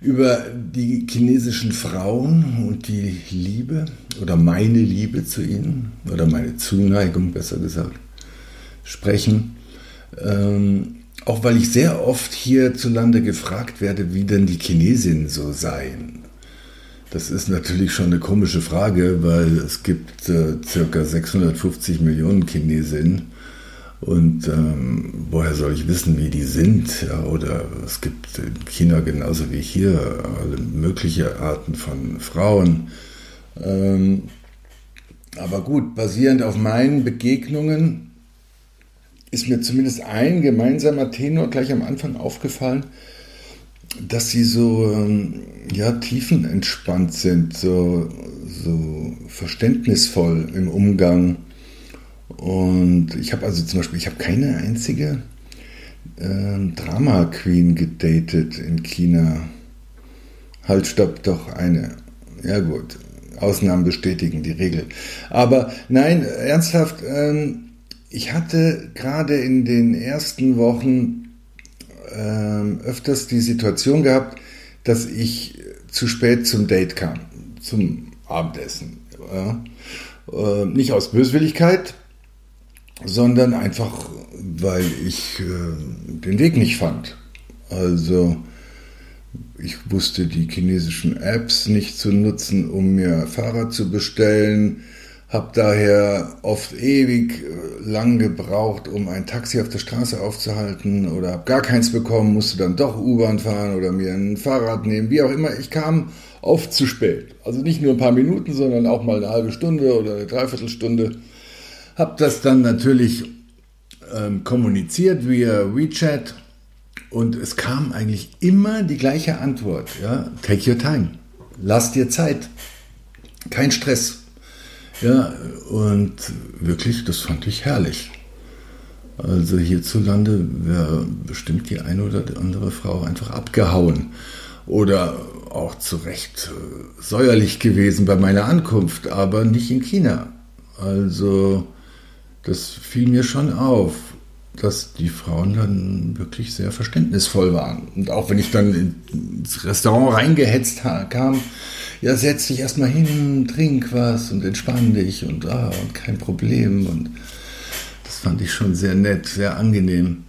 über die chinesischen Frauen und die Liebe oder meine Liebe zu ihnen oder meine Zuneigung besser gesagt sprechen. Ähm, auch weil ich sehr oft hierzulande gefragt werde, wie denn die Chinesinnen so seien. Das ist natürlich schon eine komische Frage, weil es gibt äh, circa 650 Millionen Chinesinnen und ähm, woher soll ich wissen, wie die sind? Ja, oder es gibt in China genauso wie hier alle mögliche Arten von Frauen. Ähm, aber gut, basierend auf meinen Begegnungen ist mir zumindest ein gemeinsamer Tenor gleich am Anfang aufgefallen, dass sie so ähm, ja, tiefenentspannt sind, so, so verständnisvoll im Umgang und ich habe also zum Beispiel, ich habe keine einzige äh, Drama Queen gedatet in China. Halt, stopp, doch eine. Ja gut, Ausnahmen bestätigen die Regel. Aber nein, ernsthaft, ähm, ich hatte gerade in den ersten Wochen ähm, öfters die Situation gehabt, dass ich zu spät zum Date kam, zum Abendessen. Ja. Äh, nicht aus Böswilligkeit, sondern einfach, weil ich äh, den Weg nicht fand. Also ich wusste die chinesischen Apps nicht zu nutzen, um mir Fahrrad zu bestellen, habe daher oft ewig äh, lang gebraucht, um ein Taxi auf der Straße aufzuhalten oder habe gar keins bekommen, musste dann doch U-Bahn fahren oder mir ein Fahrrad nehmen, wie auch immer. Ich kam oft zu spät. Also nicht nur ein paar Minuten, sondern auch mal eine halbe Stunde oder eine Dreiviertelstunde. Habe das dann natürlich ähm, kommuniziert via WeChat und es kam eigentlich immer die gleiche Antwort. Ja? Take your time. Lass dir Zeit. Kein Stress. Ja, und wirklich, das fand ich herrlich. Also hierzulande wäre bestimmt die eine oder die andere Frau einfach abgehauen. Oder auch zu Recht äh, säuerlich gewesen bei meiner Ankunft, aber nicht in China. Also das fiel mir schon auf, dass die Frauen dann wirklich sehr verständnisvoll waren. Und auch wenn ich dann ins Restaurant reingehetzt kam, ja, setz dich erstmal hin, trink was und entspann dich und, ah, und kein Problem. Und das fand ich schon sehr nett, sehr angenehm.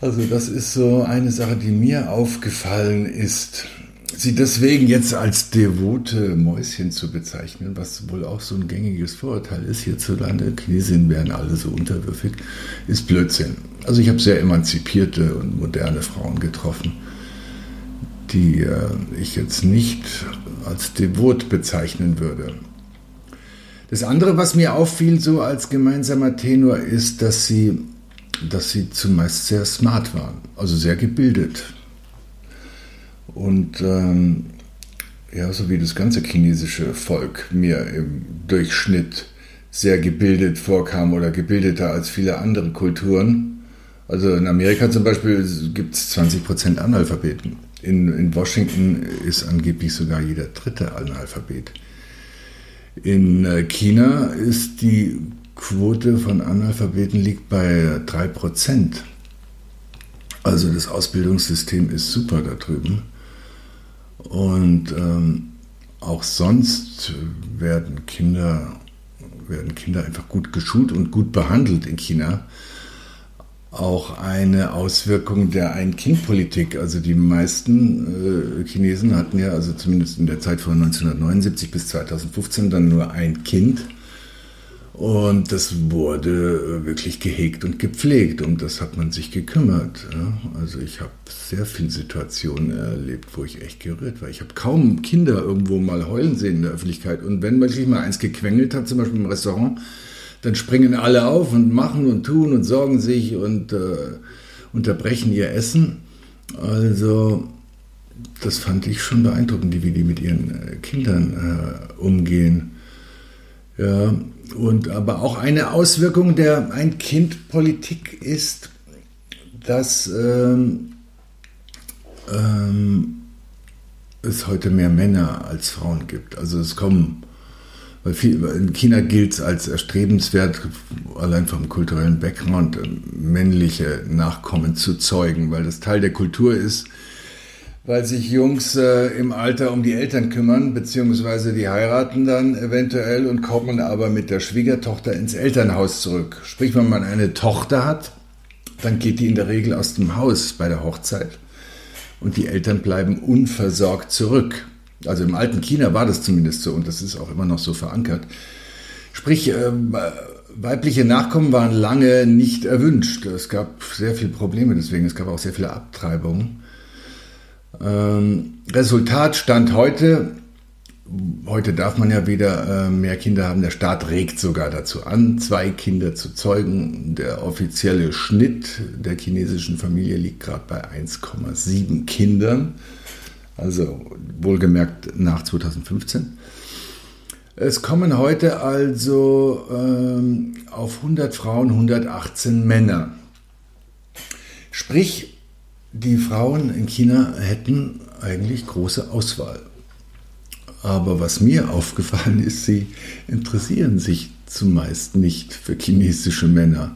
Also das ist so eine Sache, die mir aufgefallen ist sie deswegen jetzt als devote Mäuschen zu bezeichnen, was wohl auch so ein gängiges Vorurteil ist hierzulande, Chinesinnen wären alle so unterwürfig, ist Blödsinn. Also ich habe sehr emanzipierte und moderne Frauen getroffen, die äh, ich jetzt nicht als devot bezeichnen würde. Das andere, was mir auffiel, so als gemeinsamer Tenor, ist, dass sie, dass sie zumeist sehr smart waren, also sehr gebildet und ähm, ja, so wie das ganze chinesische Volk mir im Durchschnitt sehr gebildet vorkam oder gebildeter als viele andere Kulturen. Also in Amerika zum Beispiel gibt es 20% Analphabeten. In, in Washington ist angeblich sogar jeder dritte Analphabet. In äh, China ist die Quote von Analphabeten liegt bei 3%. Also das Ausbildungssystem ist super da drüben. Und ähm, auch sonst werden Kinder, werden Kinder einfach gut geschult und gut behandelt in China. Auch eine Auswirkung der Ein-Kind-Politik. Also die meisten äh, Chinesen hatten ja, also zumindest in der Zeit von 1979 bis 2015, dann nur ein Kind. Und das wurde äh, wirklich gehegt und gepflegt. und das hat man sich gekümmert. Also ich habe sehr viele Situationen erlebt, wo ich echt gerührt war. Ich habe kaum Kinder irgendwo mal heulen sehen in der Öffentlichkeit. Und wenn wirklich mal eins gequengelt hat, zum Beispiel im Restaurant, dann springen alle auf und machen und tun und sorgen sich und äh, unterbrechen ihr Essen. Also das fand ich schon beeindruckend, wie die mit ihren äh, Kindern äh, umgehen. Ja, und aber auch eine Auswirkung der Ein-Kind-Politik ist, dass ähm, ähm, es heute mehr Männer als Frauen gibt. Also es kommen, weil viel, in China gilt es als erstrebenswert, allein vom kulturellen Background, männliche Nachkommen zu zeugen, weil das Teil der Kultur ist, weil sich Jungs äh, im Alter um die Eltern kümmern, beziehungsweise die heiraten dann eventuell und kommen aber mit der Schwiegertochter ins Elternhaus zurück. Sprich, wenn man eine Tochter hat, dann geht die in der Regel aus dem Haus bei der Hochzeit und die Eltern bleiben unversorgt zurück. Also im alten China war das zumindest so und das ist auch immer noch so verankert. Sprich, äh, weibliche Nachkommen waren lange nicht erwünscht. Es gab sehr viele Probleme deswegen, es gab auch sehr viele Abtreibungen. Ähm, Resultat stand heute, heute darf man ja wieder äh, mehr Kinder haben, der Staat regt sogar dazu an, zwei Kinder zu zeugen. Der offizielle Schnitt der chinesischen Familie liegt gerade bei 1,7 Kindern, also wohlgemerkt nach 2015. Es kommen heute also ähm, auf 100 Frauen 118 Männer. Sprich, die Frauen in China hätten eigentlich große Auswahl. Aber was mir aufgefallen ist, sie interessieren sich zumeist nicht für chinesische Männer.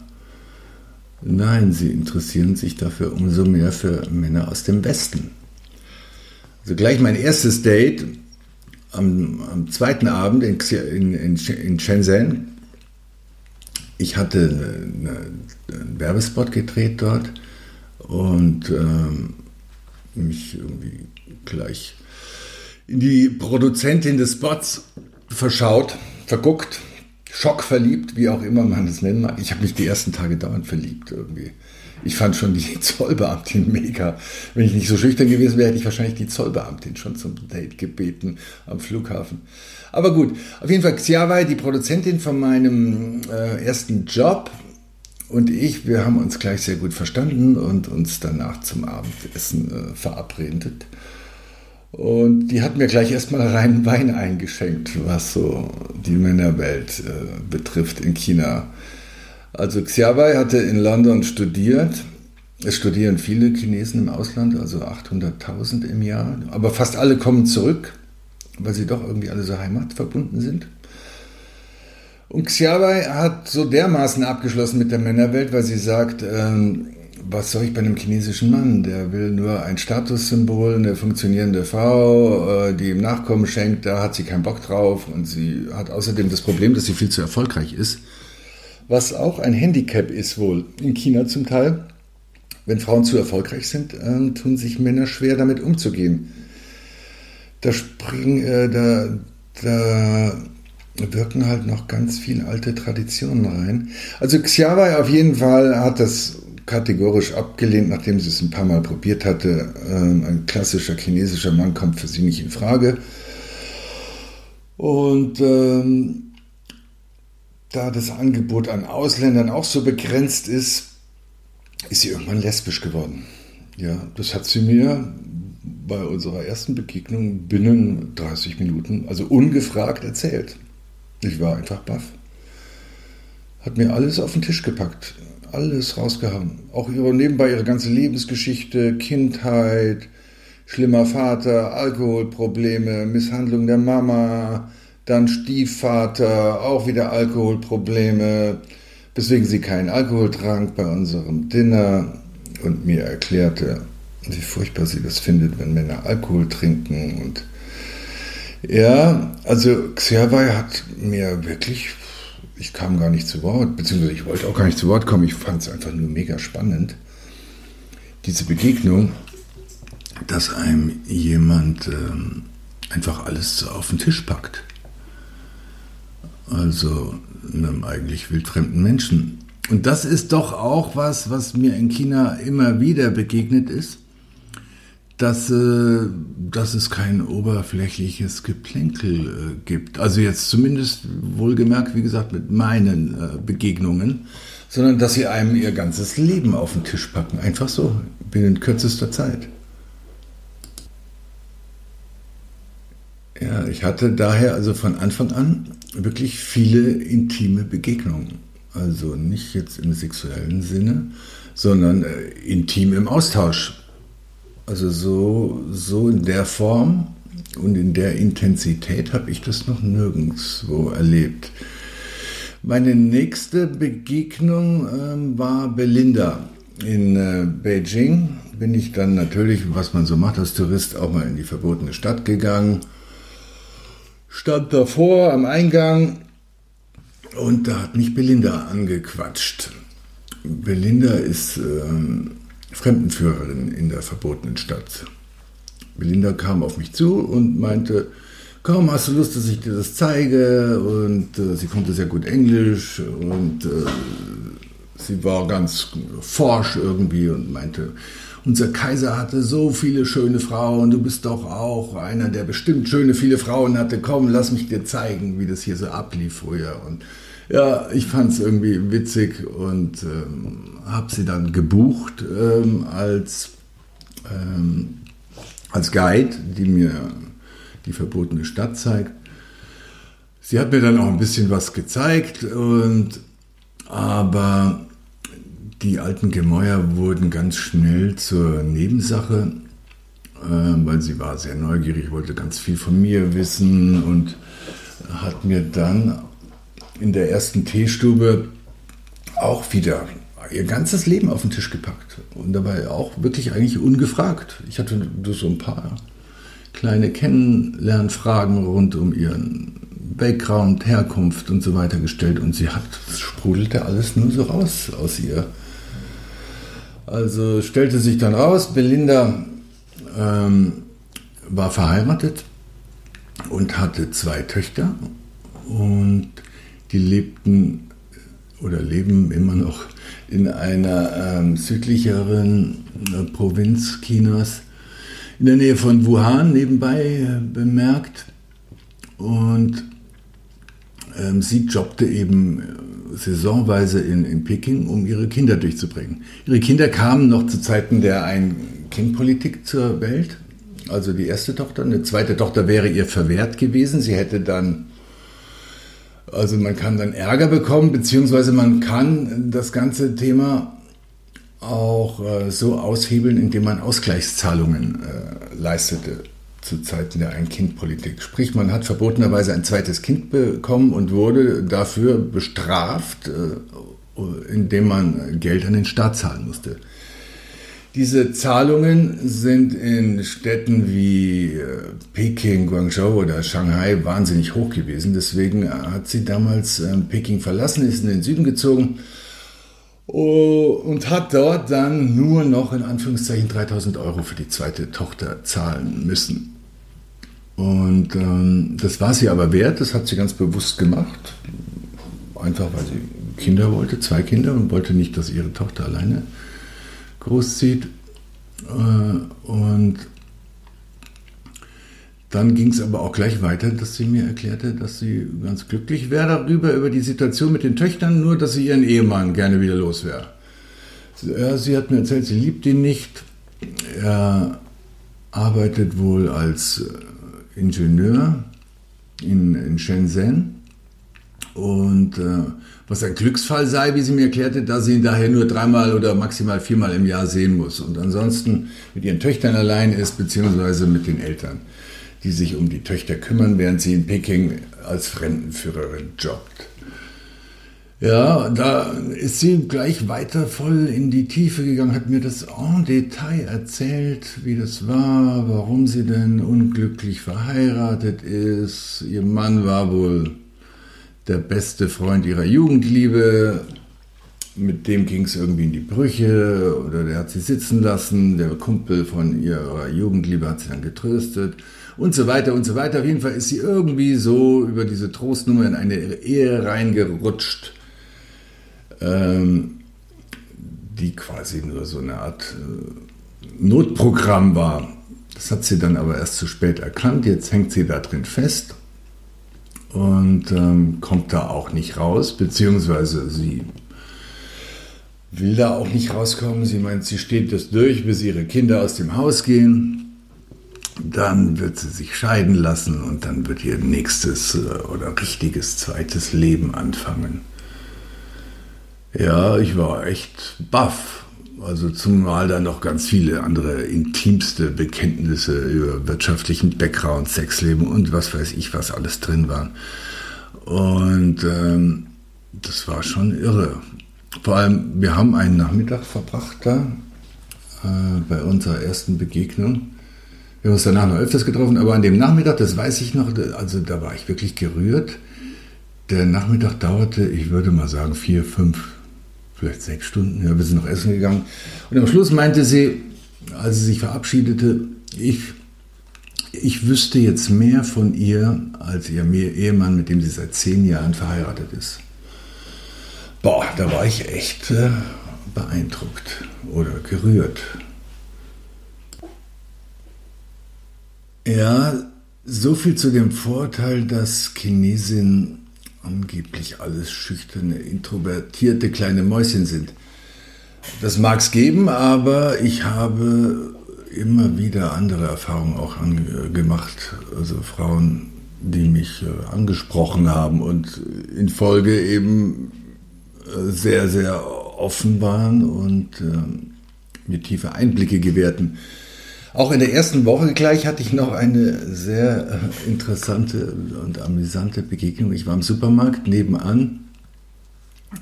Nein, sie interessieren sich dafür umso mehr für Männer aus dem Westen. Also gleich mein erstes Date am, am zweiten Abend in, in, in, Shenzhen. Ich hatte eine, eine, einen Werbespot gedreht dort und ähm, mich irgendwie gleich in die Produzentin des Spots verschaut, verguckt, schockverliebt, wie auch immer man das nennen mag. Ich habe mich die ersten Tage dauernd verliebt irgendwie. Ich fand schon die Zollbeamtin mega. Wenn ich nicht so schüchtern gewesen wäre, hätte ich wahrscheinlich die Zollbeamtin schon zum Date gebeten am Flughafen. Aber gut, auf jeden Fall Xiawei, die Produzentin von meinem äh, ersten Job, und ich, wir haben uns gleich sehr gut verstanden und uns danach zum Abendessen äh, verabredet. Und die hat mir gleich erstmal reinen Wein eingeschenkt, was so die Männerwelt äh, betrifft in China. Also Xiaobai hatte in London studiert. Es studieren viele Chinesen im Ausland, also 800.000 im Jahr. Aber fast alle kommen zurück, weil sie doch irgendwie alle so heimatverbunden sind. Und Xiaobai hat so dermaßen abgeschlossen mit der Männerwelt, weil sie sagt, ähm, was soll ich bei einem chinesischen Mann? Der will nur ein Statussymbol, eine funktionierende Frau, äh, die ihm Nachkommen schenkt, da hat sie keinen Bock drauf und sie hat außerdem das Problem, dass sie viel zu erfolgreich ist, was auch ein Handicap ist wohl in China zum Teil. Wenn Frauen zu erfolgreich sind, äh, tun sich Männer schwer damit umzugehen. Da springen, äh, da, da wirken halt noch ganz viele alte Traditionen rein. Also Xiaowei auf jeden Fall hat das kategorisch abgelehnt, nachdem sie es ein paar Mal probiert hatte. Ähm, ein klassischer chinesischer Mann kommt für sie nicht in Frage. Und ähm, da das Angebot an Ausländern auch so begrenzt ist, ist sie irgendwann lesbisch geworden. Ja, das hat sie mir bei unserer ersten Begegnung binnen 30 Minuten, also ungefragt erzählt. Ich war einfach baff. Hat mir alles auf den Tisch gepackt. Alles rausgehauen. Auch ihre, nebenbei ihre ganze Lebensgeschichte, Kindheit, schlimmer Vater, Alkoholprobleme, Misshandlung der Mama, dann Stiefvater, auch wieder Alkoholprobleme, weswegen sie keinen Alkohol trank bei unserem Dinner und mir erklärte, wie furchtbar sie das findet, wenn Männer Alkohol trinken und ja, also Xerwei hat mir wirklich, ich kam gar nicht zu Wort, beziehungsweise ich wollte auch gar nicht zu Wort kommen, ich fand es einfach nur mega spannend, diese Begegnung, dass einem jemand ähm, einfach alles auf den Tisch packt. Also einem eigentlich wildfremden Menschen. Und das ist doch auch was, was mir in China immer wieder begegnet ist dass, äh, dass es kein oberflächliches Geplänkel äh, gibt. Also jetzt zumindest wohlgemerkt, wie gesagt, mit meinen äh, Begegnungen, sondern dass sie einem ihr ganzes Leben auf den Tisch packen. Einfach so, binnen kürzester Zeit. Ja, ich hatte daher also von Anfang an wirklich viele intime Begegnungen. Also nicht jetzt im sexuellen Sinne, sondern äh, intim im Austausch. Also so, so in der Form und in der Intensität habe ich das noch nirgendwo erlebt. Meine nächste Begegnung äh, war Belinda in äh, Beijing. Bin ich dann natürlich, was man so macht als Tourist, auch mal in die verbotene Stadt gegangen. Stand davor am Eingang und da hat mich Belinda angequatscht. Belinda ist ähm, Fremdenführerin in der verbotenen Stadt. Belinda kam auf mich zu und meinte, komm, hast du Lust, dass ich dir das zeige? Und äh, sie konnte sehr gut Englisch und äh, sie war ganz forsch irgendwie und meinte, unser Kaiser hatte so viele schöne Frauen, du bist doch auch einer, der bestimmt schöne viele Frauen hatte. Komm, lass mich dir zeigen, wie das hier so ablief früher. Und ja, ich fand es irgendwie witzig und ähm, habe sie dann gebucht ähm, als, ähm, als Guide, die mir die verbotene Stadt zeigt. Sie hat mir dann auch ein bisschen was gezeigt und aber die alten Gemäuer wurden ganz schnell zur Nebensache, äh, weil sie war sehr neugierig, wollte ganz viel von mir wissen und hat mir dann in der ersten Teestube auch wieder ihr ganzes Leben auf den Tisch gepackt und dabei auch wirklich eigentlich ungefragt. Ich hatte so ein paar kleine Kennenlernfragen rund um ihren Background, Herkunft und so weiter gestellt und sie hat, sprudelte alles nur so raus aus ihr. Also stellte sich dann raus, Belinda ähm, war verheiratet und hatte zwei Töchter und die lebten oder leben immer noch in einer ähm, südlicheren äh, Provinz Chinas, in der Nähe von Wuhan nebenbei äh, bemerkt. Und ähm, sie jobbte eben äh, saisonweise in, in Peking, um ihre Kinder durchzubringen. Ihre Kinder kamen noch zu Zeiten der Ein-Kind-Politik zur Welt. Also die erste Tochter, eine zweite Tochter wäre ihr verwehrt gewesen. Sie hätte dann also man kann dann Ärger bekommen, beziehungsweise man kann das ganze Thema auch äh, so aushebeln, indem man Ausgleichszahlungen äh, leistete zu Zeiten der Ein-Kind-Politik. Sprich, man hat verbotenerweise ein zweites Kind bekommen und wurde dafür bestraft, äh, indem man Geld an den Staat zahlen musste. Diese Zahlungen sind in Städten wie äh, Peking, Guangzhou oder Shanghai wahnsinnig hoch gewesen. Deswegen hat sie damals ähm, Peking verlassen, ist in den Süden gezogen oh, und hat dort dann nur noch in Anführungszeichen 3000 Euro für die zweite Tochter zahlen müssen. Und ähm, das war sie aber wert, das hat sie ganz bewusst gemacht. Einfach weil sie Kinder wollte, zwei Kinder und wollte nicht, dass ihre Tochter alleine großzieht. Äh, und dann ging es aber auch gleich weiter, dass sie mir erklärte, dass sie ganz glücklich wäre darüber, über die Situation mit den Töchtern, nur dass sie ihren Ehemann gerne wieder los wäre. Sie hat mir erzählt, sie liebt ihn nicht. Er arbeitet wohl als äh, Ingenieur in, in Shenzhen und äh, was ein Glücksfall sei, wie sie mir erklärte, da sie ihn daher nur dreimal oder maximal viermal im Jahr sehen muss und ansonsten mit ihren Töchtern allein ist, beziehungsweise mit den Eltern, die sich um die Töchter kümmern, während sie in Peking als Fremdenführerin jobbt. Ja, da ist sie gleich weiter voll in die Tiefe gegangen, hat mir das en Detail erzählt, wie das war, warum sie denn unglücklich verheiratet ist. Ihr Mann war wohl der beste Freund ihrer Jugendliebe. Mit dem ging es irgendwie in die Brüche oder der hat sie sitzen lassen. Der Kumpel von ihrer Jugendliebe hat sie dann getröstet und so weiter und so weiter. Auf jeden Fall ist sie irgendwie so über diese Trostnummer in eine Ehe reingerutscht, ähm, die quasi nur so eine Art äh, Notprogramm war. Das hat sie dann aber erst zu spät erkannt. Jetzt hängt sie da drin fest und ähm, kommt da auch nicht raus, beziehungsweise sie will da auch nicht rauskommen. Sie meint, sie steht das durch, bis ihre Kinder aus dem Haus gehen. dann wird sie sich scheiden lassen und dann wird ihr nächstes äh, oder richtiges zweites Leben anfangen. Ja, ich war echt baff. Also zumal da noch ganz viele andere intimste Bekenntnisse über wirtschaftlichen Background, Sexleben und was weiß ich, was alles drin waren. Und ähm, das war schon irre. Vor allem, wir haben einen Nachmittag verbracht da äh, bei unserer ersten Begegnung. Wir haben uns danach noch öfters getroffen, aber an dem Nachmittag, das weiß ich noch, also da war ich wirklich gerührt. Der Nachmittag dauerte, ich würde mal sagen, vier, fünf, vielleicht sechs Stunden. Ja, wir sind noch essen gegangen. Und am Schluss meinte sie, als sie sich verabschiedete, ich, ich wüsste jetzt mehr von ihr als ihr Ehemann, mit dem sie seit zehn Jahren verheiratet ist. Boah, da war ich echt äh, beeindruckt oder gerührt. Ja, so viel zu dem Vorteil, dass Chinesinnen angeblich alles schüchterne, introvertierte kleine Mäuschen sind. Das mag es geben, aber ich habe immer wieder andere Erfahrungen auch gemacht. Also Frauen, die mich äh, angesprochen haben und in Folge eben äh, sehr, sehr offen waren und äh, mir tiefe Einblicke gewährten. Auch in der ersten Woche gleich hatte ich noch eine sehr äh, interessante und amüsante Begegnung. Ich war im Supermarkt nebenan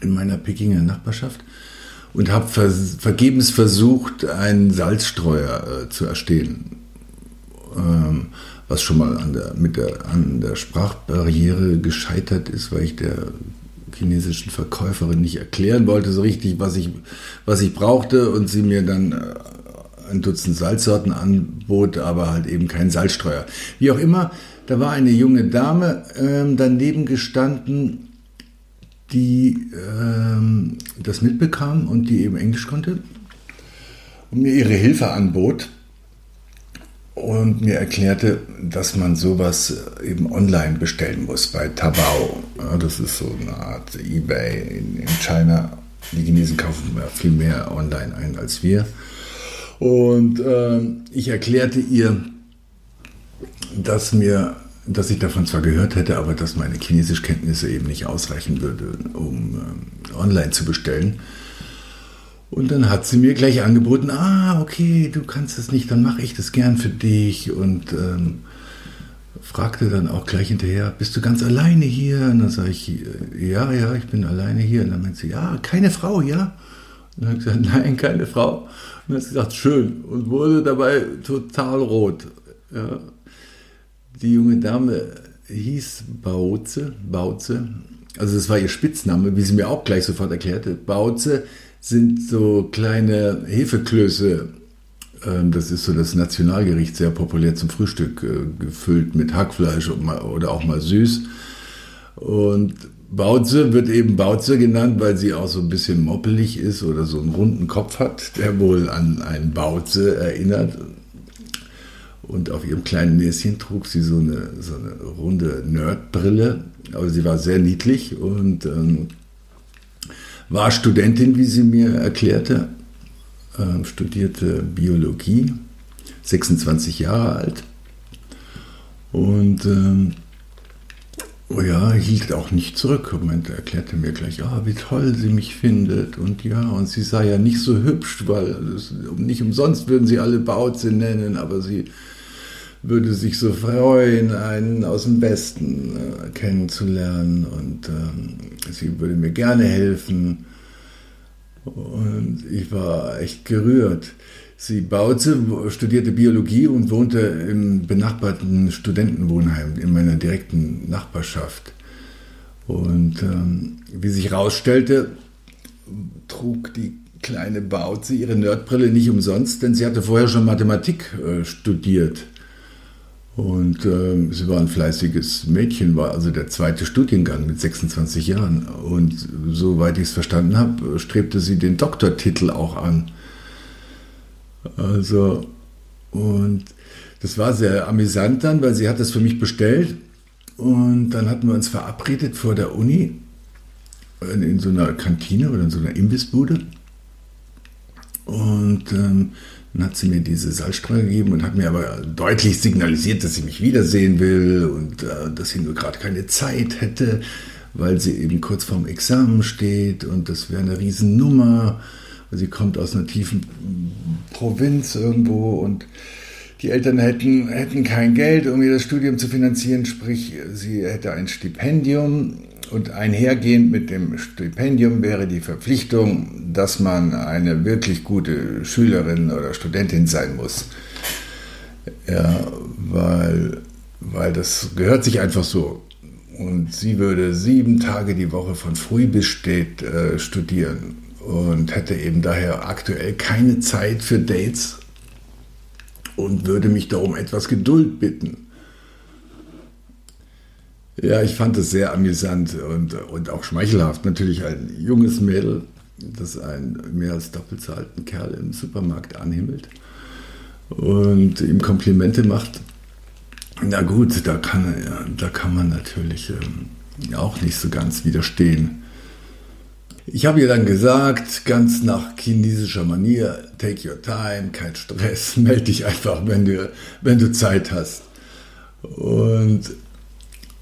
in meiner Pekinger Nachbarschaft und habe vergebens versucht, einen Salzstreuer äh, zu erstehen. Ähm, was schon mal an der, mit der, an der Sprachbarriere gescheitert ist, weil ich der chinesischen Verkäuferin nicht erklären wollte so richtig, was ich, was ich brauchte und sie mir dann äh, ein Dutzend Salzsorten anbot, aber halt eben keinen Salzstreuer. Wie auch immer, da war eine junge Dame ähm, daneben gestanden, die ähm, das mitbekam und die eben Englisch konnte und mir ihre Hilfe anbot und mir erklärte, dass man sowas eben online bestellen muss bei Tabao. das ist so eine Art eBay in, in China. Die Chinesen kaufen ja viel mehr online ein als wir. Und äh, ich erklärte ihr, dass mir dass ich davon zwar gehört hätte, aber dass meine Chinesischkenntnisse eben nicht ausreichen würde, um äh, online zu bestellen. Und dann hat sie mir gleich angeboten, ah, okay, du kannst es nicht, dann mache ich das gern für dich. Und ähm, fragte dann auch gleich hinterher, bist du ganz alleine hier? Und dann sage ich, ja, ja, ich bin alleine hier. Und dann meint sie, ja, keine Frau, ja? Und dann habe ich gesagt, nein, keine Frau. Und dann hat sie gesagt, schön. Und wurde dabei total rot. Ja. Die junge Dame hieß Bauze, Bauze. Also das war ihr Spitzname, wie sie mir auch gleich sofort erklärte. Bauze sind so kleine Hefeklöße. Ähm, das ist so das Nationalgericht, sehr populär zum Frühstück, äh, gefüllt mit Hackfleisch oder auch mal süß. Und Bauze wird eben Bauze genannt, weil sie auch so ein bisschen moppelig ist oder so einen runden Kopf hat, der wohl an einen Bauze erinnert. Und auf ihrem kleinen Näschen trug sie so eine, so eine runde Nerdbrille. Aber sie war sehr niedlich und ähm, war Studentin, wie sie mir erklärte, äh, studierte Biologie, 26 Jahre alt. Und ähm, oh ja, hielt auch nicht zurück und erklärte mir gleich, ah, wie toll sie mich findet. Und ja, und sie sei ja nicht so hübsch, weil es, nicht umsonst würden sie alle Bauze nennen, aber sie würde sich so freuen, einen aus dem Westen äh, kennenzulernen und ähm, sie würde mir gerne helfen. Und ich war echt gerührt. Sie baute, studierte Biologie und wohnte im benachbarten Studentenwohnheim in meiner direkten Nachbarschaft. Und ähm, wie sich herausstellte, trug die kleine Bauze ihre Nerdbrille nicht umsonst, denn sie hatte vorher schon Mathematik äh, studiert. Und äh, sie war ein fleißiges Mädchen, war also der zweite Studiengang mit 26 Jahren. Und soweit ich es verstanden habe, strebte sie den Doktortitel auch an. Also, und das war sehr amüsant dann, weil sie hat das für mich bestellt. Und dann hatten wir uns verabredet vor der Uni in, in so einer Kantine oder in so einer Imbissbude. Und ähm, dann hat sie mir diese Salzstreuer gegeben und hat mir aber deutlich signalisiert, dass sie mich wiedersehen will und äh, dass sie nur gerade keine Zeit hätte, weil sie eben kurz vorm Examen steht und das wäre eine Riesennummer. Sie kommt aus einer tiefen Provinz irgendwo und die Eltern hätten, hätten kein Geld, um ihr das Studium zu finanzieren, sprich, sie hätte ein Stipendium und einhergehend mit dem Stipendium wäre die Verpflichtung, dass man eine wirklich gute Schülerin oder Studentin sein muss. Ja, weil, weil das gehört sich einfach so. Und sie würde sieben Tage die Woche von früh bis spät äh, studieren und hätte eben daher aktuell keine Zeit für Dates und würde mich darum etwas Geduld bitten. Ja, ich fand es sehr amüsant und, und auch schmeichelhaft. Natürlich ein junges Mädel, das einen mehr als doppelt so alten Kerl im Supermarkt anhimmelt und ihm Komplimente macht. Na gut, da kann, da kann man natürlich ähm, auch nicht so ganz widerstehen. Ich habe ihr dann gesagt, ganz nach chinesischer Manier, take your time, kein Stress, melde dich einfach, wenn du, wenn du Zeit hast. Und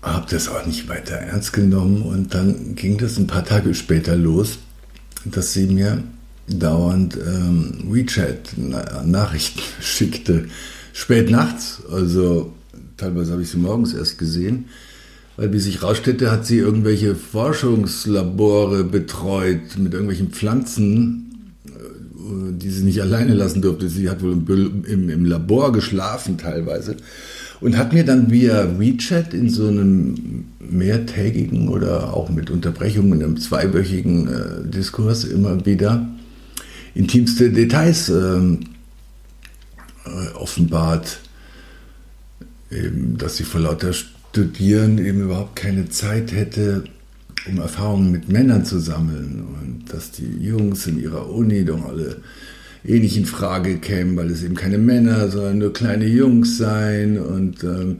habe das auch nicht weiter ernst genommen und dann ging das ein paar Tage später los, dass sie mir dauernd ähm, WeChat-Nachrichten schickte. Spät nachts, also teilweise habe ich sie morgens erst gesehen, weil wie sich rausstellte, hat sie irgendwelche Forschungslabore betreut mit irgendwelchen Pflanzen, äh, die sie nicht alleine lassen durfte. Sie hat wohl im, im, im Labor geschlafen teilweise und hat mir dann via WeChat in so einem mehrtägigen oder auch mit Unterbrechungen in einem zweiwöchigen äh, Diskurs immer wieder intimste Details ähm, äh, offenbart, eben, dass sie vor lauter Studieren eben überhaupt keine Zeit hätte, um Erfahrungen mit Männern zu sammeln. Und dass die Jungs in ihrer Uni doch alle eh nicht in Frage kämen, weil es eben keine Männer, sondern nur kleine Jungs seien. Und ähm,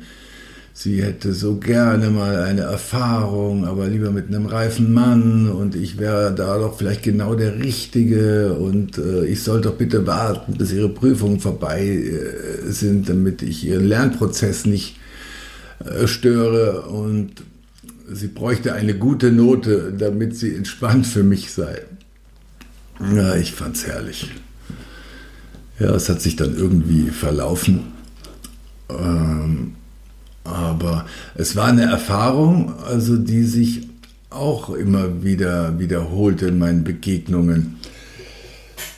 sie hätte so gerne mal eine Erfahrung, aber lieber mit einem reifen Mann. Und ich wäre da doch vielleicht genau der Richtige. Und äh, ich soll doch bitte warten, bis ihre Prüfungen vorbei äh, sind, damit ich ihren Lernprozess nicht störe und sie bräuchte eine gute Note, damit sie entspannt für mich sei. Ja, ich fand's herrlich. Ja, es hat sich dann irgendwie verlaufen. Ähm, aber es war eine Erfahrung, also die sich auch immer wieder wiederholte in meinen Begegnungen,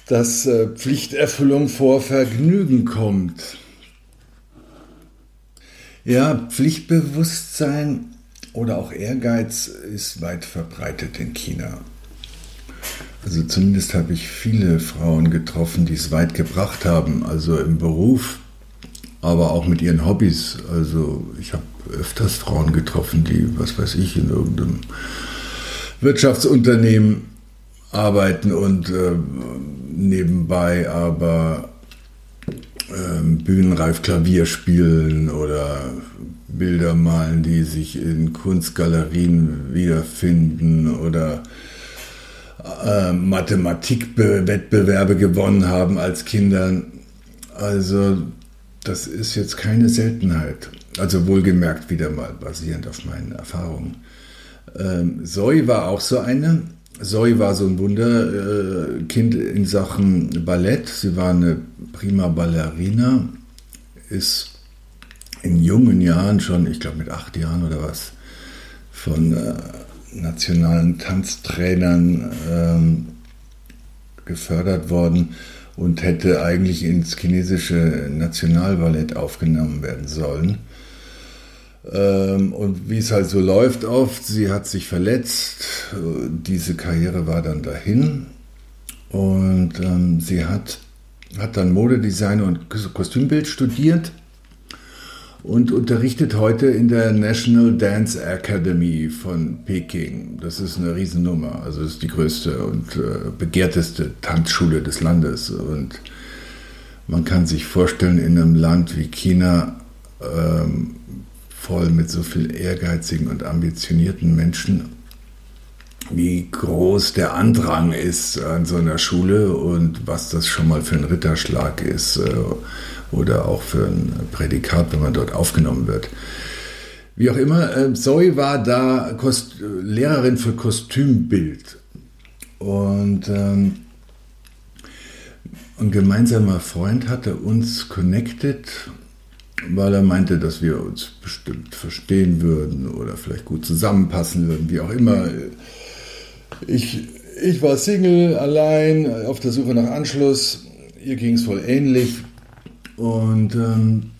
dass äh, Pflichterfüllung vor Vergnügen kommt. Ja, Pflichtbewusstsein oder auch Ehrgeiz ist weit verbreitet in China. Also zumindest habe ich viele Frauen getroffen, die es weit gebracht haben, also im Beruf, aber auch mit ihren Hobbys. Also ich habe öfters Frauen getroffen, die, was weiß ich, in irgendeinem Wirtschaftsunternehmen arbeiten und äh, nebenbei aber äh, bühnenreif Klavier spielen oder Bilder malen, die sich in Kunstgalerien wiederfinden oder äh, Mathematikwettbewerbe gewonnen haben als Kinder. Also das ist jetzt keine Seltenheit. Also wohlgemerkt wieder mal basierend auf meinen Erfahrungen. Ähm, Zoe war auch so eine. Zoe war so ein Wunderkind äh, in Sachen Ballett. Sie war eine prima Ballerina, ist in jungen Jahren schon, ich glaube mit acht Jahren oder was, von äh, nationalen Tanztrainern ähm, gefördert worden und hätte eigentlich ins chinesische Nationalballett aufgenommen werden sollen. Ähm, und wie es halt so läuft oft, sie hat sich verletzt, diese Karriere war dann dahin und ähm, sie hat, hat dann Modedesign und Kostümbild studiert und unterrichtet heute in der National Dance Academy von Peking. Das ist eine Riesennummer. Also ist die größte und äh, begehrteste Tanzschule des Landes. Und man kann sich vorstellen, in einem Land wie China, ähm, voll mit so viel ehrgeizigen und ambitionierten Menschen, wie groß der Andrang ist an so einer Schule und was das schon mal für ein Ritterschlag ist äh, oder auch für ein Prädikat, wenn man dort aufgenommen wird. Wie auch immer, äh, Zoe war da Kost Lehrerin für Kostümbild. Und ähm, ein gemeinsamer Freund hatte uns connected, weil er meinte, dass wir uns bestimmt verstehen würden oder vielleicht gut zusammenpassen würden, wie auch immer. Ich, ich war Single, allein, auf der Suche nach Anschluss. Ihr ging es wohl ähnlich. Und ähm,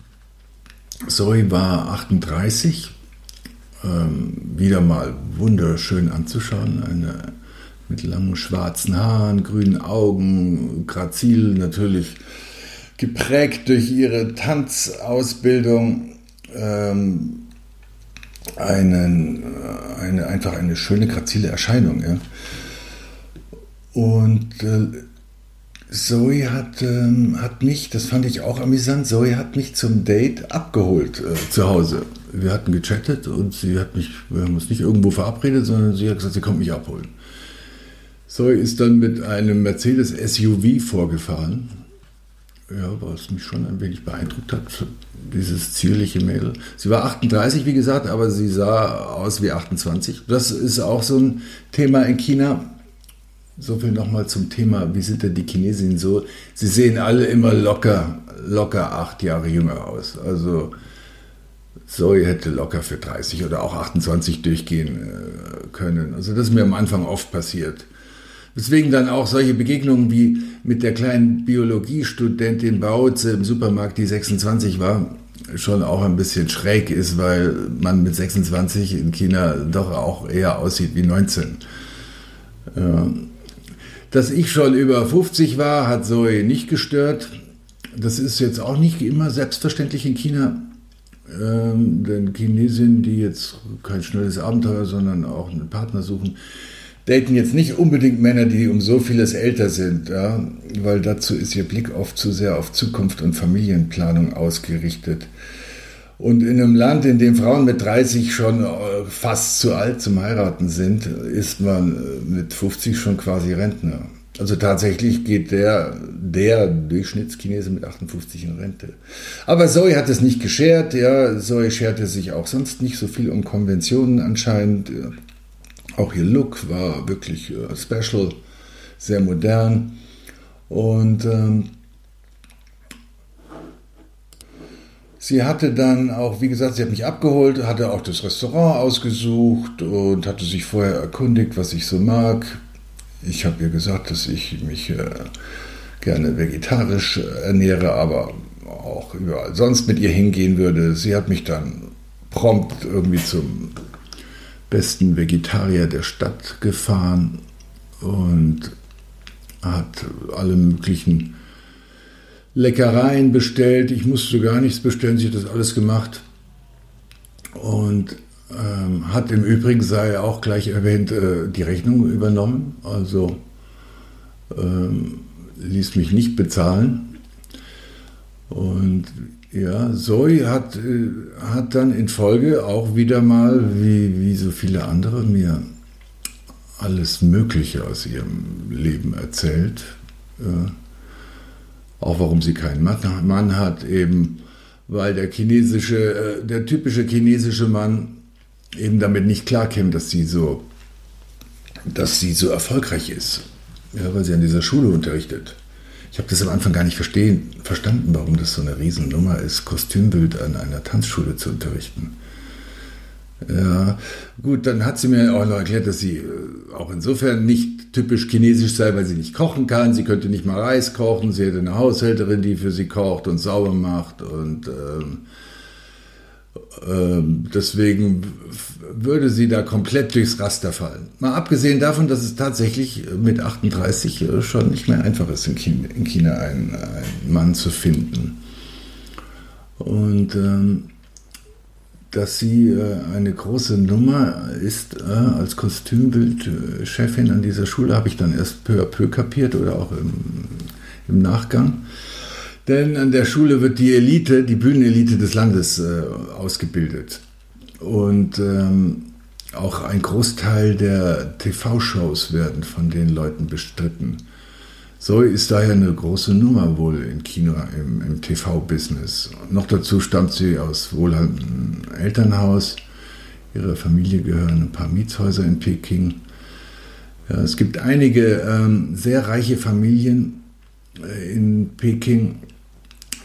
Zoe war 38, ähm, wieder mal wunderschön anzuschauen. Eine mit langen schwarzen Haaren, grünen Augen, grazil natürlich geprägt durch ihre Tanzausbildung. Ähm, einen, äh, eine, einfach eine schöne, grazile Erscheinung. Ja. Und äh, Zoe hat, ähm, hat mich, das fand ich auch amüsant, Zoe hat mich zum Date abgeholt äh, zu Hause. Wir hatten gechattet und sie hat mich, wir haben uns nicht irgendwo verabredet, sondern sie hat gesagt, sie kommt mich abholen. Zoe ist dann mit einem Mercedes SUV vorgefahren. Ja, was mich schon ein wenig beeindruckt hat, dieses zierliche Mädel. Sie war 38, wie gesagt, aber sie sah aus wie 28. Das ist auch so ein Thema in China so viel nochmal zum Thema, wie sind denn die Chinesinnen so? Sie sehen alle immer locker, locker acht Jahre jünger aus. Also Zoe hätte locker für 30 oder auch 28 durchgehen äh, können. Also das ist mir am Anfang oft passiert. Deswegen dann auch solche Begegnungen wie mit der kleinen Biologiestudentin Bautze im Supermarkt, die 26 war, schon auch ein bisschen schräg ist, weil man mit 26 in China doch auch eher aussieht wie 19. Ja. Dass ich schon über 50 war, hat Zoe nicht gestört. Das ist jetzt auch nicht immer selbstverständlich in China. Ähm, denn Chinesinnen, die jetzt kein schnelles Abenteuer, sondern auch einen Partner suchen, daten jetzt nicht unbedingt Männer, die um so vieles älter sind, ja, weil dazu ist ihr Blick oft zu sehr auf Zukunft und Familienplanung ausgerichtet. Und in einem Land, in dem Frauen mit 30 schon äh, fast zu alt zum Heiraten sind, ist man äh, mit 50 schon quasi Rentner. Also tatsächlich geht der, der Durchschnittschinese mit 58 in Rente. Aber Zoe hat es nicht geschert, ja. Zoe scherte sich auch sonst nicht so viel um Konventionen anscheinend. Auch ihr Look war wirklich äh, special, sehr modern. Und ähm, Sie hatte dann auch, wie gesagt, sie hat mich abgeholt, hatte auch das Restaurant ausgesucht und hatte sich vorher erkundigt, was ich so mag. Ich habe ihr gesagt, dass ich mich äh, gerne vegetarisch ernähre, aber auch überall sonst mit ihr hingehen würde. Sie hat mich dann prompt irgendwie zum besten Vegetarier der Stadt gefahren und hat alle möglichen Leckereien bestellt. Ich musste gar nichts bestellen, sie hat das alles gemacht. Und ähm, hat im Übrigen, sei auch gleich erwähnt, äh, die Rechnung übernommen. Also ähm, ließ mich nicht bezahlen. Und ja, Zoe hat, äh, hat dann in Folge auch wieder mal, wie, wie so viele andere, mir alles Mögliche aus ihrem Leben erzählt. Äh, auch warum sie keinen Mann hat, eben weil der chinesische, äh, der typische chinesische Mann eben damit nicht klarkäme, dass sie so, dass sie so erfolgreich ist, ja, weil sie an dieser Schule unterrichtet. Ich habe das am Anfang gar nicht verstehen, verstanden, warum das so eine Riesennummer ist, Kostümbild an einer Tanzschule zu unterrichten. Ja, gut, dann hat sie mir auch noch erklärt, dass sie äh, auch insofern nicht typisch chinesisch sei, weil sie nicht kochen kann. Sie könnte nicht mal Reis kochen. Sie hätte eine Haushälterin, die für sie kocht und sauber macht. Und ähm, deswegen würde sie da komplett durchs Raster fallen. Mal abgesehen davon, dass es tatsächlich mit 38 äh, schon nicht mehr einfach ist, in China, in China einen, einen, Mann zu finden. Und ähm, dass sie äh, eine große Nummer ist äh, als Kostümbildchefin an dieser Schule, habe ich dann erst peu à peu kapiert oder auch im, im, Nachgang. Denn an der Schule wird die Elite, die Bühnenelite des Landes äh, ausgebildet. Und ähm, auch ein Großteil der TV-Shows werden von den Leuten bestritten. Zoe ist daher eine große Nummer wohl im Kino, im, im TV-Business. Noch dazu stammt sie aus wohlhabendem Elternhaus. Ihrer Familie gehören ein paar Mietshäuser in Peking. Ja, es gibt einige ähm, sehr reiche Familien äh, in Peking,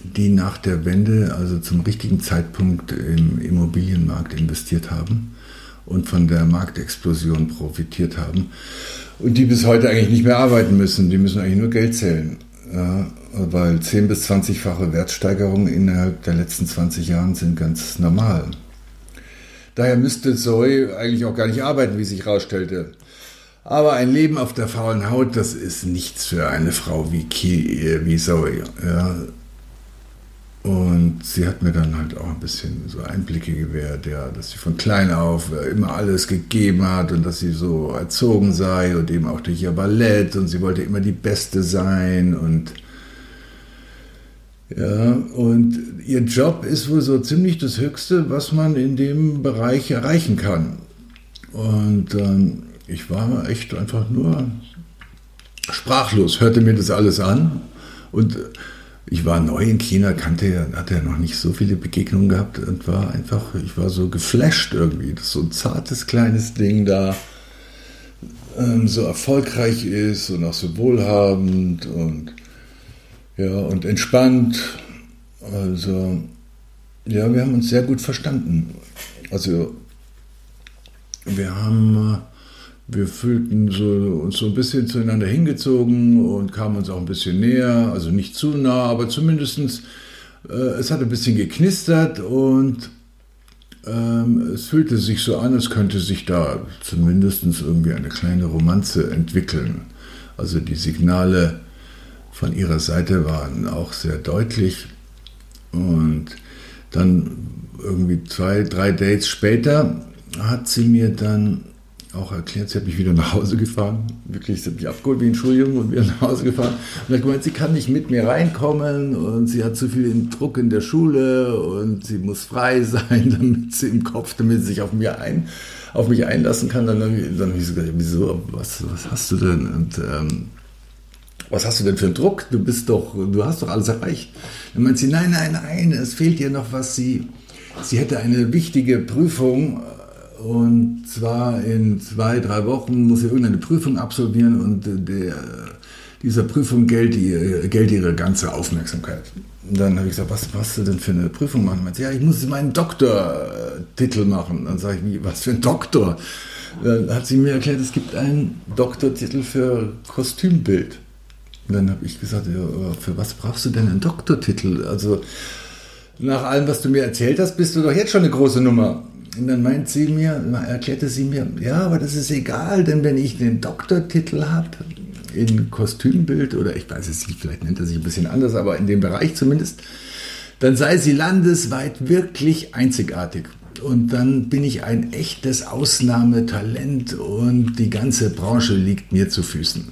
die nach der Wende, also zum richtigen Zeitpunkt im Immobilienmarkt investiert haben und von der Marktexplosion profitiert haben und die bis heute eigentlich nicht mehr arbeiten müssen. Die müssen eigentlich nur Geld zählen. Ja, weil 10 bis 20-fache Wertsteigerungen innerhalb der letzten 20 Jahren sind ganz normal. Daher müsste Zoe eigentlich auch gar nicht arbeiten, wie sich herausstellte. Aber ein Leben auf der faulen Haut, das ist nichts für eine Frau wie, Ki, wie Zoe. Ja, und sie hat mir dann halt auch ein bisschen so Einblicke gewährt, ja, dass sie von klein auf immer alles gegeben hat und dass sie so erzogen sei und eben auch durch ihr Ballett und sie wollte immer die Beste sein und ja, und ihr Job ist wohl so ziemlich das Höchste, was man in dem Bereich erreichen kann. Und ähm, ich war echt einfach nur sprachlos, hörte mir das alles an und ich war neu in China, kannte, hatte ja noch nicht so viele Begegnungen gehabt und war einfach, ich war so geflasht irgendwie, dass so ein zartes kleines Ding da ähm, so erfolgreich ist und auch so wohlhabend und ja und entspannt. Also ja, wir haben uns sehr gut verstanden. Also wir haben äh, wir fühlten so, uns so ein bisschen zueinander hingezogen und kamen uns auch ein bisschen näher, also nicht zu nah, aber zumindest äh, es hat ein bisschen geknistert und ähm, es fühlte sich so an, als könnte sich da zumindest irgendwie eine kleine Romanze entwickeln. Also die Signale von ihrer Seite waren auch sehr deutlich und dann irgendwie zwei, drei Dates später hat sie mir dann auch erklärt, sie hat mich wieder nach Hause gefahren. Wirklich, sie hat mich abgeholt wie ein Schuljungen und wieder nach Hause gefahren. Und hat gemeint, sie kann nicht mit mir reinkommen und sie hat zu viel Druck in der Schule und sie muss frei sein, damit sie im Kopf, damit sie sich auf, mir ein, auf mich einlassen kann. Dann, dann habe ich gesagt, wieso, was, was hast du denn? Und ähm, was hast du denn für einen Druck? Du bist doch, du hast doch alles erreicht. Dann meint sie, nein, nein, nein, es fehlt ihr noch was. Sie, sie hätte eine wichtige Prüfung und zwar in zwei, drei Wochen muss sie irgendeine Prüfung absolvieren und der, dieser Prüfung gilt, ihr, gilt ihre ganze Aufmerksamkeit. Und dann habe ich gesagt, was hast du denn für eine Prüfung machen? Meinte, ja, ich muss meinen Doktortitel machen. Dann sage ich, wie, was für ein Doktor? Dann hat sie mir erklärt, es gibt einen Doktortitel für Kostümbild. Und dann habe ich gesagt, ja, für was brauchst du denn einen Doktortitel? Also nach allem, was du mir erzählt hast, bist du doch jetzt schon eine große Nummer. Und dann meint sie mir, erklärte sie mir, ja, aber das ist egal, denn wenn ich den Doktortitel habe in Kostümbild oder ich weiß es nicht, vielleicht nennt er sich ein bisschen anders, aber in dem Bereich zumindest, dann sei sie landesweit wirklich einzigartig. Und dann bin ich ein echtes Ausnahmetalent und die ganze Branche liegt mir zu Füßen.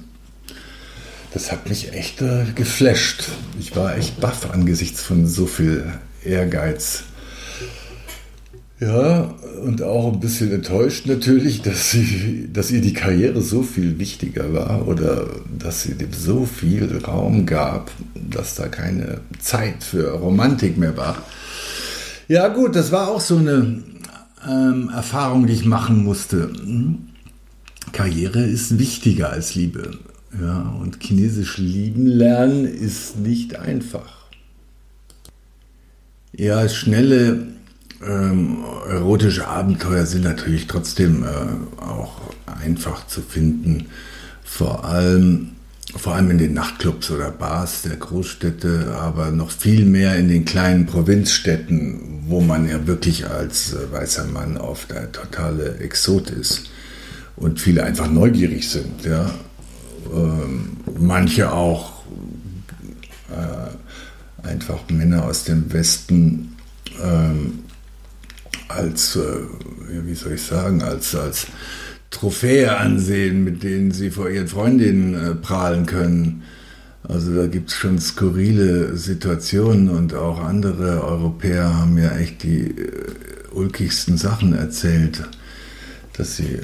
Das hat mich echt äh, geflasht. Ich war echt baff angesichts von so viel Ehrgeiz. Ja, und auch ein bisschen enttäuscht natürlich, dass, sie, dass ihr die Karriere so viel wichtiger war oder dass sie dem so viel Raum gab, dass da keine Zeit für Romantik mehr war. Ja gut, das war auch so eine ähm, Erfahrung, die ich machen musste. Karriere ist wichtiger als Liebe. Ja, und Chinesisch lieben lernen ist nicht einfach. Ja, schnelle ähm, erotische Abenteuer sind natürlich trotzdem äh, auch einfach zu finden. Vor allem, vor allem in den Nachtclubs oder Bars der Großstädte, aber noch viel mehr in den kleinen Provinzstädten, wo man ja wirklich als äh, weißer Mann oft der totale Exot ist und viele einfach neugierig sind. Ja? Ähm, manche auch äh, einfach Männer aus dem Westen ähm, als, äh, wie soll ich sagen, als, als Trophäe ansehen, mit denen sie vor ihren Freundinnen äh, prahlen können. Also da gibt es schon skurrile Situationen und auch andere Europäer haben mir echt die äh, ulkigsten Sachen erzählt. dass sie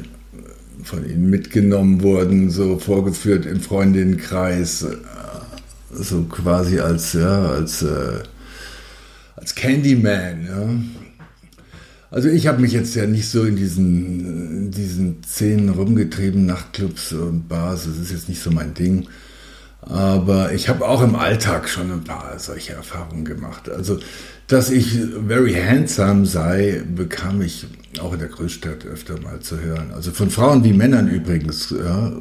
von ihnen mitgenommen wurden, so vorgeführt im Freundinnenkreis, äh, so quasi als, ja, als, äh, als Candyman. Ja. Also ich habe mich jetzt ja nicht so in diesen, in diesen Szenen rumgetrieben, Nachtclubs und Bars, das ist jetzt nicht so mein Ding. Aber ich habe auch im Alltag schon ein paar solche Erfahrungen gemacht. Also, dass ich very handsome sei, bekam ich auch in der Großstadt öfter mal zu hören. Also von Frauen wie Männern übrigens, ja,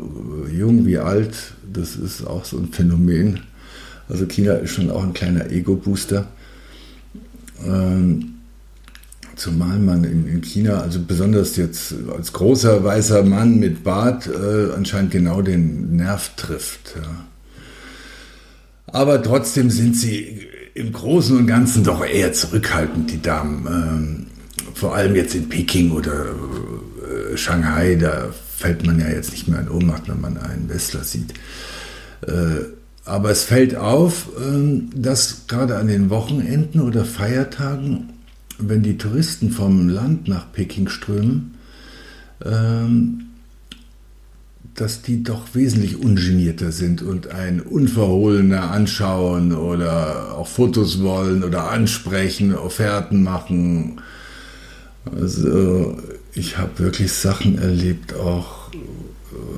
jung wie alt, das ist auch so ein Phänomen. Also China ist schon auch ein kleiner Ego-Booster. Ähm, zumal man in, in, China, also besonders jetzt als großer weißer Mann mit Bart, äh, anscheinend genau den Nerv trifft. Ja. Aber trotzdem sind sie im Großen und Ganzen doch eher zurückhaltend, die Damen. Ähm, vor allem jetzt in Peking oder äh, Shanghai, da fällt man ja jetzt nicht mehr in Ohnmacht, wenn man einen Westler sieht. Äh, aber es fällt auf, äh, dass gerade an den Wochenenden oder Feiertagen, wenn die Touristen vom Land nach Peking strömen, ähm, dass die doch wesentlich ungenierter sind und ein unverhohlener anschauen oder auch Fotos wollen oder ansprechen, Offerten machen. Also ich habe wirklich Sachen erlebt, auch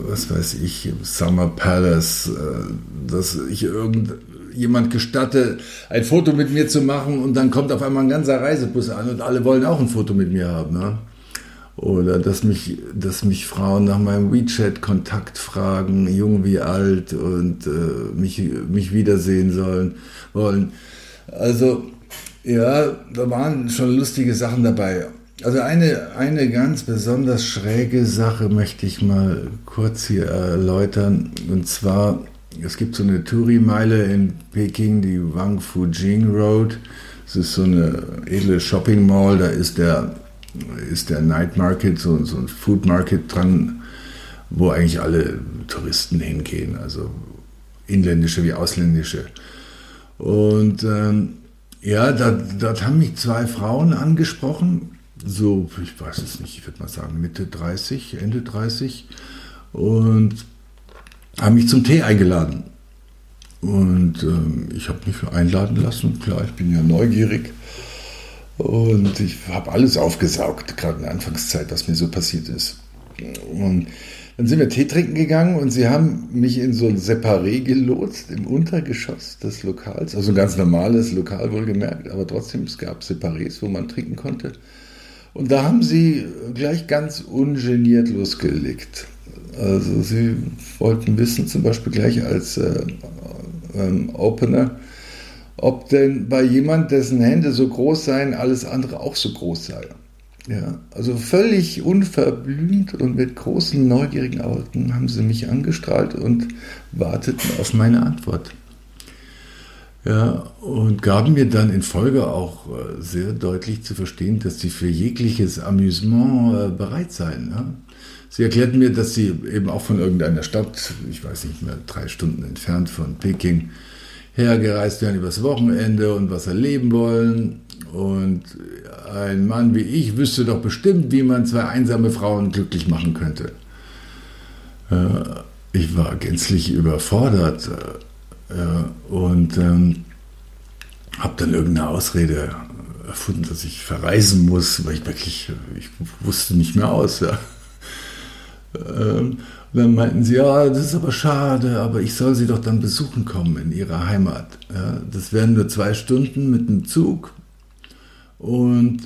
was weiß ich, Summer Palace, äh, dass ich irgendjemand gestatte, ein Foto mit mir zu machen und dann kommt auf einmal ein ganzer Reisebus an und alle wollen auch ein Foto mit mir haben. Ne? Oder dass mich, dass mich Frauen nach meinem WeChat-Kontakt fragen, jung wie alt, und äh, mich, mich wiedersehen sollen wollen. Also ja, da waren schon lustige Sachen dabei. Also eine, eine ganz besonders schräge Sache möchte ich mal kurz hier erläutern. Und zwar, es gibt so eine Touri-Meile in Peking, die Wang Fujing Road. Es ist so eine edle Shopping Mall, da ist der, ist der Night Market, so, so ein Food Market dran, wo eigentlich alle Touristen hingehen, also inländische wie ausländische. Und ähm, ja, dort haben mich zwei Frauen angesprochen, so, ich weiß es nicht, ich würde mal sagen Mitte 30, Ende 30 und haben mich zum Tee eingeladen. Und ähm, ich habe mich einladen lassen, klar, ich bin ja neugierig. Und ich habe alles aufgesaugt, gerade in der Anfangszeit, was mir so passiert ist. Und dann sind wir Tee trinken gegangen und sie haben mich in so ein Separé gelotst im Untergeschoss des Lokals. Also ein ganz normales Lokal wohlgemerkt, aber trotzdem, es gab Separés, wo man trinken konnte. Und da haben sie gleich ganz ungeniert losgelegt. Also sie wollten wissen, zum Beispiel gleich als äh, ähm, Opener, ob denn bei jemand, dessen Hände so groß seien, alles andere auch so groß sei. Ja, also völlig unverblümt und mit großen neugierigen Augen haben sie mich angestrahlt und warteten auf meine Antwort. Ja, und gaben mir dann in Folge auch äh, sehr deutlich zu verstehen, dass sie für jegliches Amüsement äh, bereit seien. Ja? Sie erklärten mir, dass sie eben auch von irgendeiner Stadt, ich weiß nicht mehr, drei Stunden entfernt von Peking, hergereist wären übers Wochenende und was erleben wollen. Und ein Mann wie ich wüsste doch bestimmt, wie man zwei einsame Frauen glücklich machen könnte. Äh, ich war gänzlich überfordert äh, und ähm, habe dann irgendeine Ausrede erfunden, dass ich verreisen muss, weil ich wirklich, ich wusste nicht mehr aus. Ja. Ähm, dann meinten sie, ja, das ist aber schade, aber ich soll sie doch dann besuchen kommen in ihrer Heimat. Das wären nur zwei Stunden mit dem Zug. Und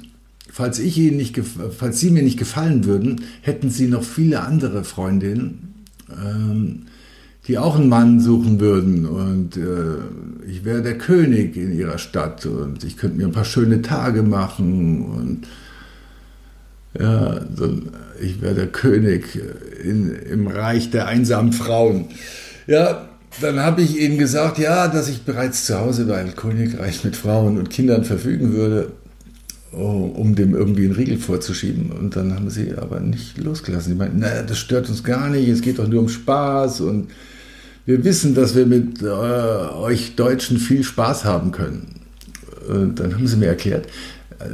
falls, ich ihnen nicht, falls sie mir nicht gefallen würden, hätten sie noch viele andere Freundinnen. Ähm, die auch einen Mann suchen würden und äh, ich wäre der König in ihrer Stadt und ich könnte mir ein paar schöne Tage machen und ja, ich wäre der König in, im Reich der einsamen Frauen. Ja, dann habe ich ihnen gesagt, ja, dass ich bereits zu Hause über ein Königreich mit Frauen und Kindern verfügen würde, oh, um dem irgendwie einen Riegel vorzuschieben. Und dann haben sie aber nicht losgelassen. Sie meinten, naja, das stört uns gar nicht, es geht doch nur um Spaß und wir wissen, dass wir mit äh, euch Deutschen viel Spaß haben können. Und dann haben sie mir erklärt,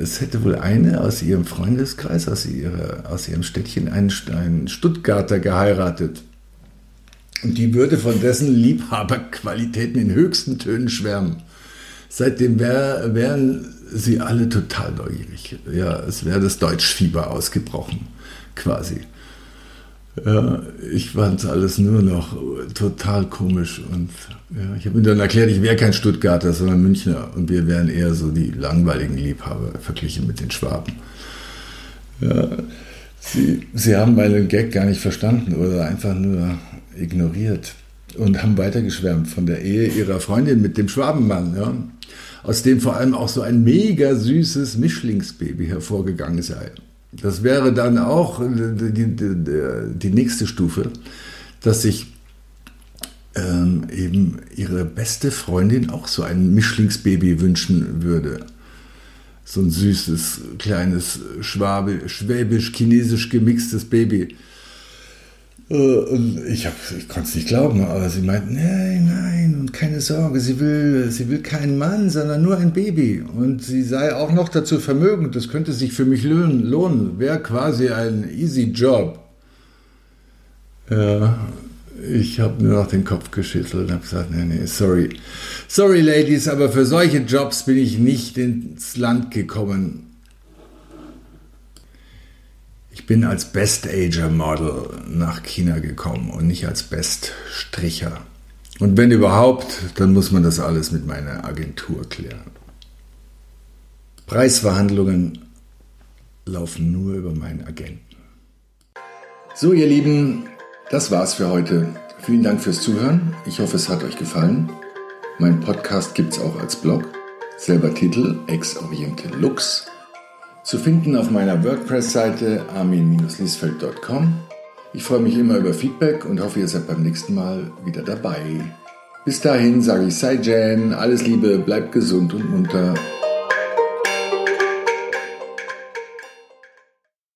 es hätte wohl eine aus ihrem Freundeskreis, aus, ihrer, aus ihrem Städtchen, einen, einen Stuttgarter geheiratet. Und die würde von dessen Liebhaberqualitäten in höchsten Tönen schwärmen. Seitdem wär, wären sie alle total neugierig. Ja, es wäre das Deutschfieber ausgebrochen, quasi. Ja, ich fand es alles nur noch total komisch. Und ja, ich habe ihm dann erklärt, ich wäre kein Stuttgarter, sondern Münchner. Und wir wären eher so die langweiligen Liebhaber verglichen mit den Schwaben. Ja, sie, sie haben meinen Gag gar nicht verstanden oder einfach nur ignoriert und haben weitergeschwärmt von der Ehe ihrer Freundin mit dem Schwabenmann, ja, aus dem vor allem auch so ein mega süßes Mischlingsbaby hervorgegangen sei. Das wäre dann auch die, die, die nächste Stufe, dass sich ähm, eben ihre beste Freundin auch so ein Mischlingsbaby wünschen würde. So ein süßes, kleines, schwäbisch-chinesisch gemixtes Baby. Äh, ich, ich konnte es nicht glauben, aber sie meint, nein, nein, und keine Sorge, sie will, sie will keinen Mann, sondern nur ein Baby. Und sie sei auch noch dazu vermögend, das könnte sich für mich lohnen, lohnen wäre quasi ein easy Job. Ja, ich habe nur noch den Kopf geschüttelt und habe gesagt, nee, nee, sorry. Sorry, Ladies, aber für solche Jobs bin ich nicht ins Land gekommen. Ich bin als Best Ager Model nach China gekommen und nicht als Best Stricher. Und wenn überhaupt, dann muss man das alles mit meiner Agentur klären. Preisverhandlungen laufen nur über meinen Agenten. So, ihr Lieben, das war's für heute. Vielen Dank fürs Zuhören. Ich hoffe, es hat euch gefallen. Mein Podcast gibt's auch als Blog. Selber Titel Ex Oriente Lux. Zu finden auf meiner WordPress-Seite armin-liesfeld.com. Ich freue mich immer über Feedback und hoffe, ihr seid beim nächsten Mal wieder dabei. Bis dahin sage ich Sei Jan, alles Liebe, bleibt gesund und munter.